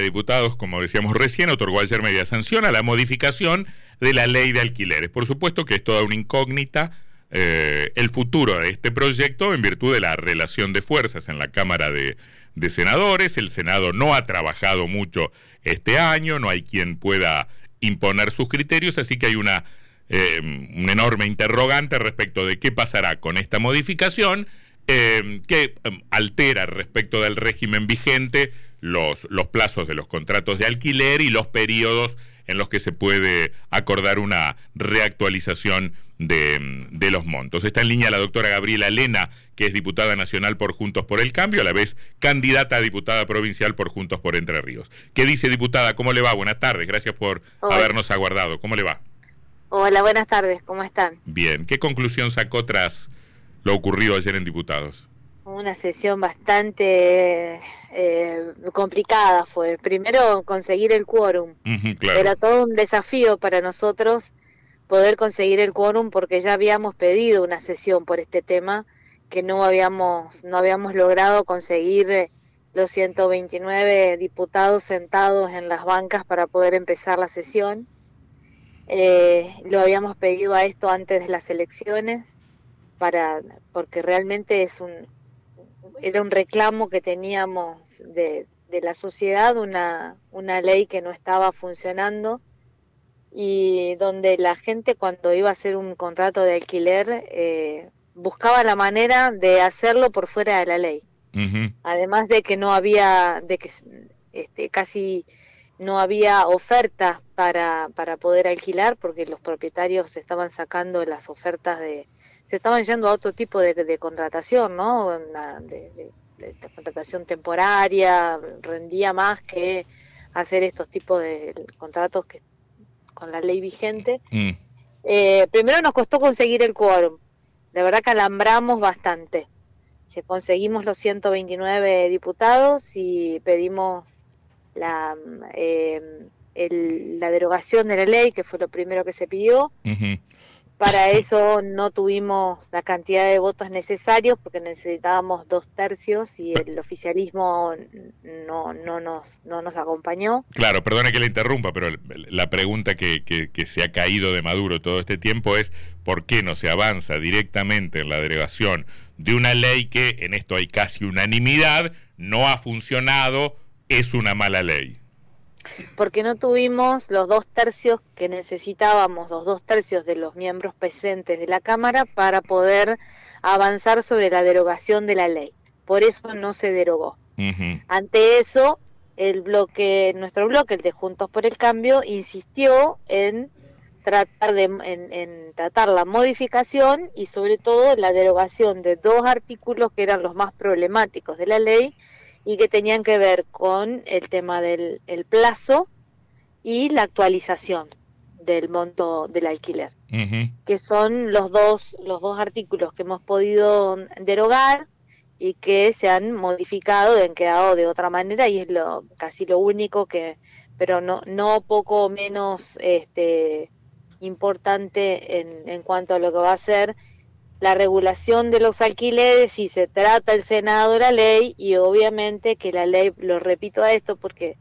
de Diputados, como decíamos recién, otorgó ayer media sanción a la modificación de la ley de alquileres. Por supuesto que es toda una incógnita eh, el futuro de este proyecto en virtud de la relación de fuerzas en la Cámara de, Senadores. El Senado no ha trabajado mucho este año, no hay quien pueda imponer sus criterios, así que hay una, eh, un enorme interrogante respecto de qué pasará con esta modificación eh, que altera respecto del régimen vigente los, los plazos de los contratos de alquiler y los periodos en los que se puede acordar una reactualización de, de, los montos. Está en línea la doctora Gabriela Lena, que es diputada nacional por Juntos por el Cambio, a la vez candidata a diputada provincial por Juntos por Entre Ríos. ¿Qué dice diputada? ¿Cómo le va? Buenas tardes, gracias por habernos aguardado. ¿Cómo le va? Hola, buenas tardes, ¿cómo están? Bien, ¿qué conclusión sacó tras lo ocurrido ayer en diputados? Una sesión bastante eh, complicada fue. Primero conseguir el quórum. Era todo un desafío para nosotros poder conseguir el quórum porque ya habíamos pedido una sesión por este tema que no habíamos no habíamos logrado conseguir eh, los 129 diputados sentados en las bancas para poder empezar la sesión. Eh, lo habíamos pedido a esto antes de las elecciones para porque realmente es un era un reclamo que teníamos de, la sociedad, una, una ley que no estaba funcionando y donde la gente cuando iba a hacer un contrato de alquiler eh, buscaba la manera de hacerlo por fuera de la ley. Además de que no había, de que este, casi no había ofertas para, para poder alquilar porque los propietarios estaban sacando las ofertas de, se estaban yendo a otro tipo de, contratación, ¿no? De, contratación temporaria, rendía más que hacer estos tipos de conseguir que con la ley vigente. Mm. Eh, primero nos costó conseguir el quórum, de verdad que alambramos bastante. conseguimos los 129 diputados y pedimos la, eh, la derogación de la ley, que fue lo primero que se pidió. Para eso no tuvimos la cantidad de votos necesarios porque necesitábamos dos tercios y el oficialismo no, no, nos, no nos acompañó. Claro, perdone que le interrumpa, pero la pregunta que, que, se ha caído de Maduro todo este tiempo es ¿por qué no se avanza directamente en la delegación de una ley que, en esto hay casi unanimidad, no ha funcionado, es una mala ley? porque no tuvimos los dos tercios que necesitábamos, los dos tercios de los miembros presentes de la Cámara para poder avanzar sobre la derogación de la ley. Por eso no se derogó. Ante eso, el bloque, nuestro bloque, el de Juntos por el Cambio, insistió en tratar de en tratar la modificación y sobre todo la derogación de dos artículos que eran los más problemáticos de la ley y que tenían que ver con el tema del plazo y la actualización del monto del alquiler, que son los dos, los dos artículos que hemos podido derogar y que se han modificado y han quedado de otra manera y es lo casi lo único que, pero no, no poco menos este, importante en, en cuanto a lo que va a ser la regulación de los alquileres si se trata el Senado de la ley y obviamente que la ley, lo repito a esto porque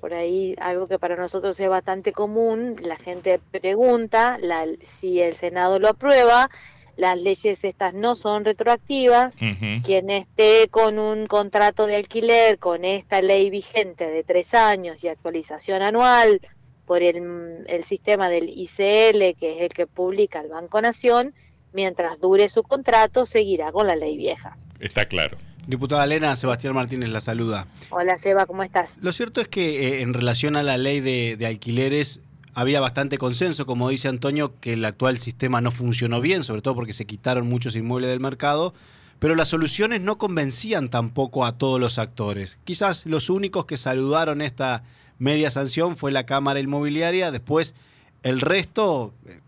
por ahí algo que para nosotros es bastante común, la gente pregunta la, si el Senado lo aprueba, las leyes estas no son retroactivas, quien esté con un contrato de alquiler con esta ley vigente de tres años y actualización anual por el, el sistema del ICL, que es el que publica el Banco Nación, mientras dure su contrato, seguirá con la ley vieja. Está claro. Diputada Elena, Sebastián Martínez la saluda. Hola Seba, ¿cómo estás? Lo cierto es que eh, en relación a la ley de, alquileres había bastante consenso, como dice Antonio, que el actual sistema no funcionó bien, sobre todo porque se quitaron muchos inmuebles del mercado, pero las soluciones no convencían tampoco a todos los actores. Quizás los únicos que saludaron esta media sanción fue la Cámara Inmobiliaria, después el resto eh,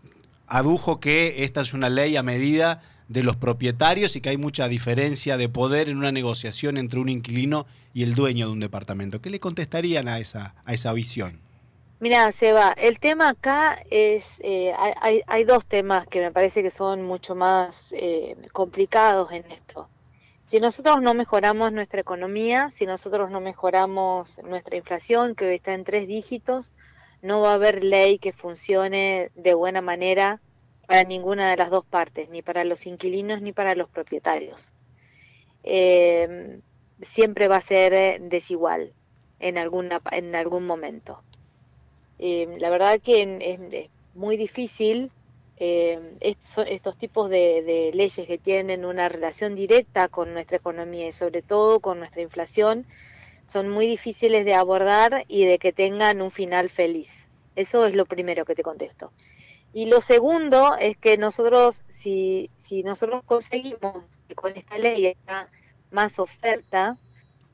adujo que esta es una ley a medida de los propietarios y que hay mucha diferencia de poder en una negociación entre un inquilino y el dueño de un departamento. ¿Qué le contestarían a esa, a esa visión? Mira, Seba, el tema acá es, eh, hay, hay, dos temas que me parece que son mucho más eh, complicados en esto. Si nosotros no mejoramos nuestra economía, si nosotros no mejoramos nuestra inflación, que hoy está en tres dígitos, no va a haber ley que funcione de buena manera para ninguna de las dos partes, ni para los inquilinos ni para los propietarios. Eh, siempre va a ser eh, desigual en, alguna, en algún momento. Eh, la verdad que es, muy difícil estos, tipos de, leyes que tienen una relación directa con nuestra economía y sobre todo con nuestra inflación son muy difíciles de abordar y de que tengan un final feliz. Eso es lo primero que te contesto. Y lo segundo es que nosotros, si, si nosotros conseguimos que con esta ley haya más oferta,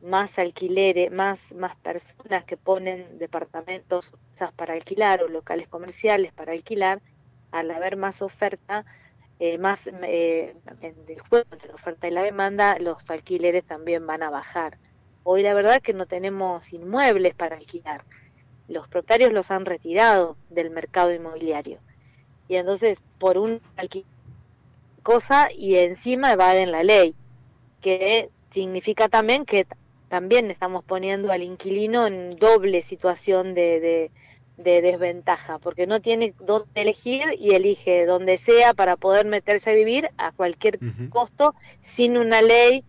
más alquileres, más, más personas que ponen departamentos para alquilar o locales comerciales para alquilar, al haber más oferta, eh, más eh, en el juego entre la oferta y la demanda, los alquileres también van a bajar. Hoy la verdad es que no tenemos inmuebles para alquilar. Los propietarios los han retirado del mercado inmobiliario y entonces por un cosa y encima evaden la ley, que significa también que también estamos poniendo al inquilino en doble situación de, de, desventaja, porque no tiene dónde elegir y elige donde sea para poder meterse a vivir a cualquier costo sin una ley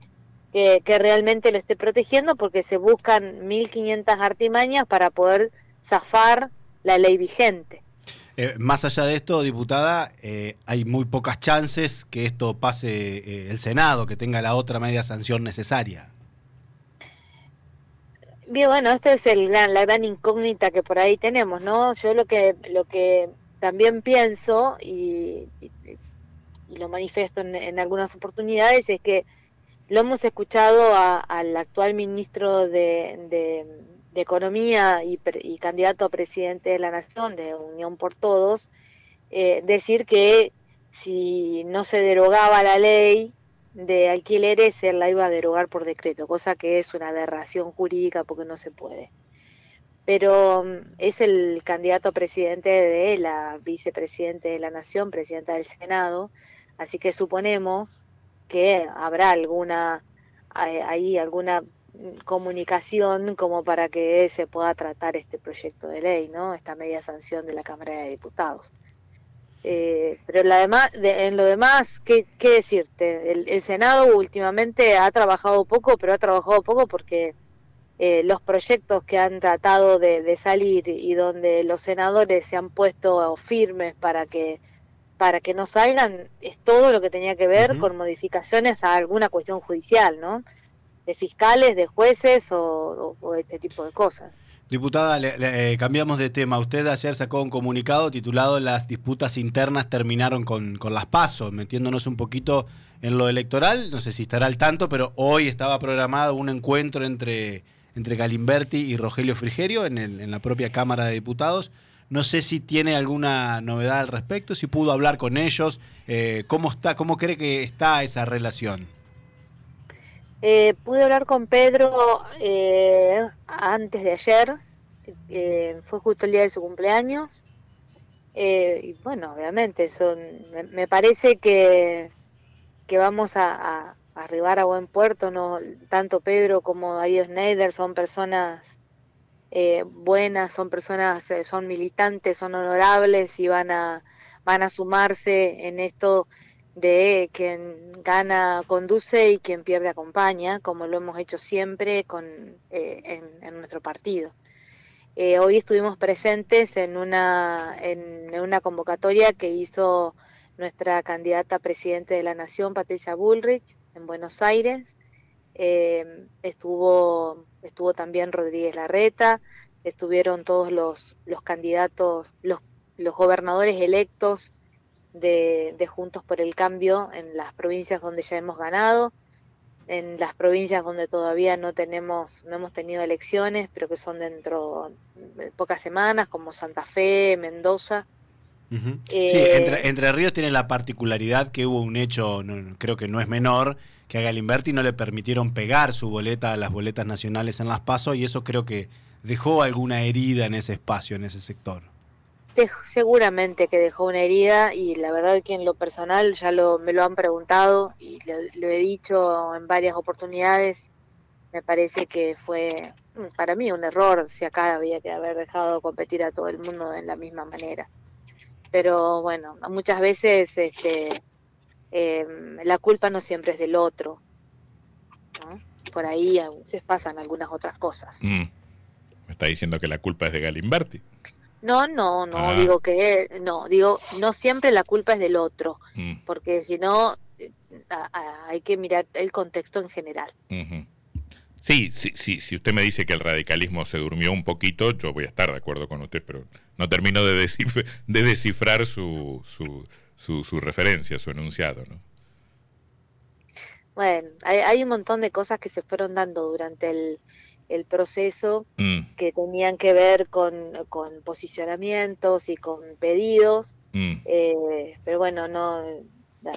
que, que, realmente lo esté protegiendo, porque se buscan 1.500 artimañas para poder zafar la ley vigente. Eh, más allá de esto, diputada, eh, hay muy pocas chances que esto pase eh, el Senado, que tenga la otra media sanción necesaria. Bien, bueno, esta es el la gran incógnita que por ahí tenemos, ¿no? Yo lo que, lo que también pienso y, lo manifiesto en, algunas oportunidades es que lo hemos escuchado al actual ministro de Economía y, candidato a presidente de la Nación de Unión por Todos, eh, decir que si no se derogaba la ley de alquileres, él la iba a derogar por decreto, cosa que es una aberración jurídica porque no se puede. Pero mm, es el candidato a presidente de la vicepresidente de la Nación, presidenta del Senado, así que suponemos que habrá alguna ahí alguna comunicación como para que se pueda tratar este proyecto de ley, ¿no? Esta media sanción de la Cámara de Diputados. Eh, pero la demás, en lo demás, ¿qué, qué decirte? El, Senado últimamente ha trabajado poco, pero ha trabajado poco porque eh, los proyectos que han tratado de, salir y donde los senadores se han puesto firmes para que para que no salgan es todo lo que tenía que ver con modificaciones a alguna cuestión judicial, ¿no? de fiscales, de jueces o, este tipo de cosas. Diputada, le, eh, cambiamos de tema. Usted ayer sacó un comunicado titulado Las disputas internas terminaron con, con las pasos, metiéndonos un poquito en lo electoral. No sé si estará al tanto, pero hoy estaba programado un encuentro entre, entre Galimberti y Rogelio Frigerio en, en la propia Cámara de Diputados. No sé si tiene alguna novedad al respecto, si pudo hablar con ellos, eh, cómo está, cómo cree que está esa relación. Eh, pude hablar con Pedro eh, antes de ayer, eh, fue justo el día de su cumpleaños. y bueno, obviamente, son, me, parece que, que vamos a, arribar a buen puerto. No, tanto Pedro como Darío Schneider son personas buenas, son personas, son militantes, son honorables y van a, van a sumarse en esto de quien gana conduce y quien pierde acompaña, como lo hemos hecho siempre con, eh, en, nuestro partido. Eh, hoy estuvimos presentes en una, en, una convocatoria que hizo nuestra candidata a presidente de la Nación, Patricia Bullrich, en Buenos Aires. Eh, estuvo, estuvo también Rodríguez Larreta, estuvieron todos los, los candidatos, los, los gobernadores electos de, Juntos por el Cambio en las provincias donde ya hemos ganado, en las provincias donde todavía no tenemos, no hemos tenido elecciones, pero que son dentro de pocas semanas, como Santa Fe, Mendoza. Eh, sí, entre, Ríos tiene la particularidad que hubo un hecho, creo que no es menor, que a Galimberti no le permitieron pegar su boleta a las boletas nacionales en las PASO y eso creo que dejó alguna herida en ese espacio, en ese sector. seguramente que dejó una herida y la verdad que en lo personal ya lo, me lo han preguntado y lo, he dicho en varias oportunidades. Me parece que fue mm, para mí un error si acá había que haber dejado competir a todo el mundo en la misma manera. Pero bueno, muchas veces este, em, la culpa no siempre es del otro. Por ahí a veces pasan algunas otras cosas. Mm. Me está diciendo que la culpa es de Galimberti. No, no, no, ah. digo que no, digo, no siempre la culpa es del otro, mm. porque si no, eh, hay que mirar el contexto en general. Sí, sí, sí, si usted me dice que el radicalismo se durmió un poquito, yo voy a estar de acuerdo con usted, pero no termino de, descifrar, de descifrar su, su, su, su, referencia, su enunciado, ¿no? Bueno, hay, hay un montón de cosas que se fueron dando durante el, el proceso mm. que tenían que ver con, posicionamientos y con pedidos, mm. eh, pero bueno, no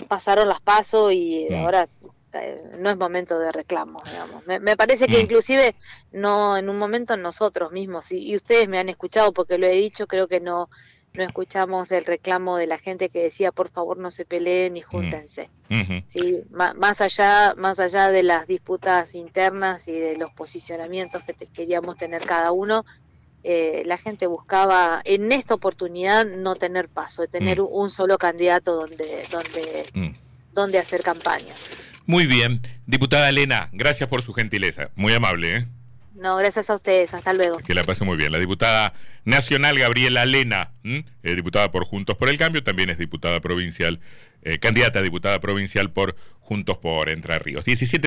pasaron las pasos y mm. ahora eh, no es momento de reclamo, digamos. Me, parece que inclusive no en un momento nosotros mismos, y, ustedes me han escuchado porque lo he dicho, creo que no no escuchamos el reclamo de la gente que decía por favor no se peleen y júntense. ¿sí? más allá más allá de las disputas internas y de los posicionamientos que queríamos tener cada uno, eh, la gente buscaba en esta oportunidad no tener paso, tener mm. un solo candidato donde donde mm. donde hacer campaña. Muy bien, diputada Elena, gracias por su gentileza, muy amable. ¿eh? No, gracias a ustedes. Hasta luego. Que la pase muy bien. La diputada nacional Gabriela Lena, diputada por Juntos por el Cambio, también es diputada provincial, eh, candidata a diputada provincial por Juntos por Entre Ríos. 17